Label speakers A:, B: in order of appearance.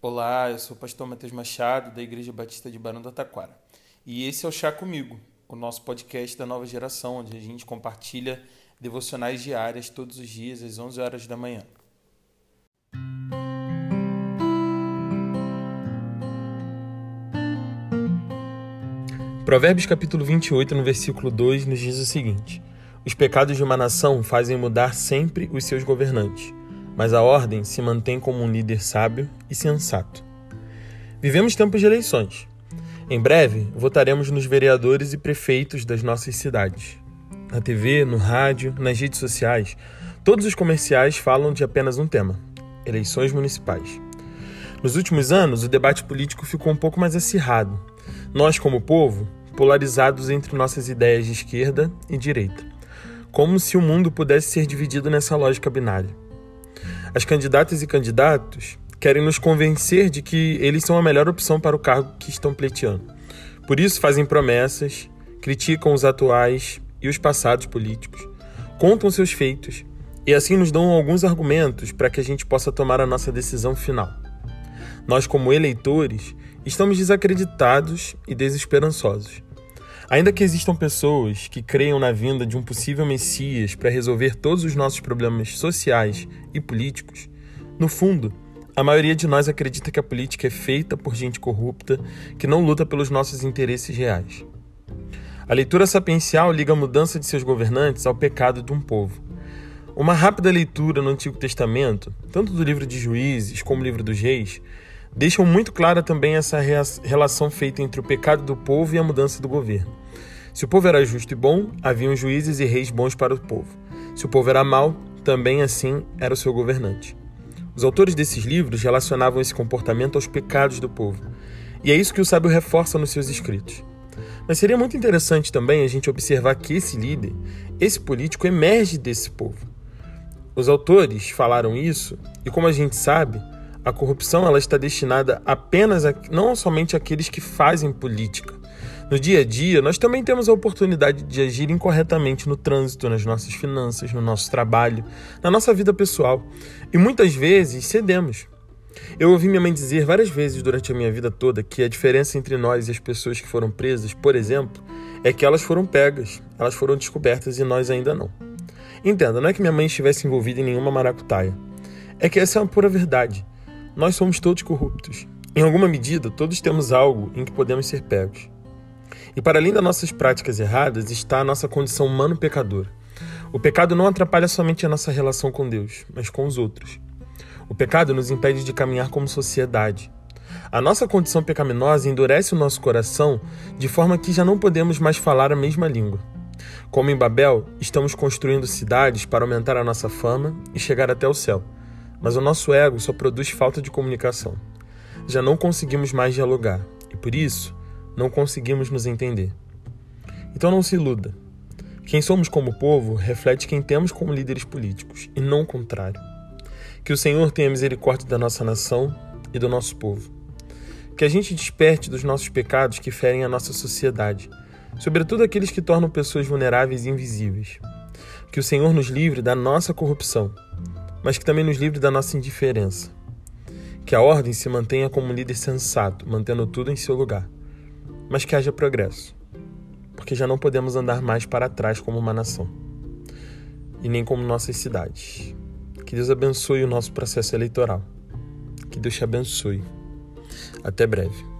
A: Olá, eu sou o pastor Matheus Machado, da Igreja Batista de Barão do Taquara. E esse é o Chá Comigo, o nosso podcast da nova geração, onde a gente compartilha devocionais diárias todos os dias às 11 horas da manhã. Provérbios capítulo 28, no versículo 2, nos diz o seguinte: Os pecados de uma nação fazem mudar sempre os seus governantes mas a ordem se mantém como um líder sábio e sensato. Vivemos tempos de eleições. Em breve, votaremos nos vereadores e prefeitos das nossas cidades. Na TV, no rádio, nas redes sociais, todos os comerciais falam de apenas um tema: eleições municipais. Nos últimos anos, o debate político ficou um pouco mais acirrado. Nós, como povo, polarizados entre nossas ideias de esquerda e direita. Como se o mundo pudesse ser dividido nessa lógica binária. As candidatas e candidatos querem nos convencer de que eles são a melhor opção para o cargo que estão pleiteando. Por isso fazem promessas, criticam os atuais e os passados políticos, contam seus feitos e assim nos dão alguns argumentos para que a gente possa tomar a nossa decisão final. Nós, como eleitores, estamos desacreditados e desesperançosos. Ainda que existam pessoas que creiam na vinda de um possível Messias para resolver todos os nossos problemas sociais e políticos, no fundo, a maioria de nós acredita que a política é feita por gente corrupta que não luta pelos nossos interesses reais. A leitura sapiencial liga a mudança de seus governantes ao pecado de um povo. Uma rápida leitura no Antigo Testamento, tanto do livro de Juízes como do livro dos Reis, deixam muito clara também essa relação feita entre o pecado do povo e a mudança do governo. Se o povo era justo e bom, haviam juízes e reis bons para o povo. Se o povo era mau, também assim era o seu governante. Os autores desses livros relacionavam esse comportamento aos pecados do povo. E é isso que o sábio reforça nos seus escritos. Mas seria muito interessante também a gente observar que esse líder, esse político, emerge desse povo. Os autores falaram isso, e como a gente sabe, a corrupção ela está destinada apenas a não somente àqueles que fazem política. No dia a dia, nós também temos a oportunidade de agir incorretamente no trânsito, nas nossas finanças, no nosso trabalho, na nossa vida pessoal. E muitas vezes cedemos. Eu ouvi minha mãe dizer várias vezes durante a minha vida toda que a diferença entre nós e as pessoas que foram presas, por exemplo, é que elas foram pegas, elas foram descobertas e nós ainda não. Entenda, não é que minha mãe estivesse envolvida em nenhuma maracutaia. É que essa é uma pura verdade. Nós somos todos corruptos. Em alguma medida, todos temos algo em que podemos ser pegos. E para além das nossas práticas erradas está a nossa condição humano-pecadora. O pecado não atrapalha somente a nossa relação com Deus, mas com os outros. O pecado nos impede de caminhar como sociedade. A nossa condição pecaminosa endurece o nosso coração de forma que já não podemos mais falar a mesma língua. Como em Babel, estamos construindo cidades para aumentar a nossa fama e chegar até o céu mas o nosso ego só produz falta de comunicação. Já não conseguimos mais dialogar e por isso não conseguimos nos entender. Então não se iluda. Quem somos como povo reflete quem temos como líderes políticos e não o contrário. Que o Senhor tenha misericórdia da nossa nação e do nosso povo. Que a gente desperte dos nossos pecados que ferem a nossa sociedade, sobretudo aqueles que tornam pessoas vulneráveis e invisíveis. Que o Senhor nos livre da nossa corrupção mas que também nos livre da nossa indiferença. Que a ordem se mantenha como um líder sensato, mantendo tudo em seu lugar, mas que haja progresso, porque já não podemos andar mais para trás como uma nação, e nem como nossas cidades. Que Deus abençoe o nosso processo eleitoral. Que Deus te abençoe. Até breve.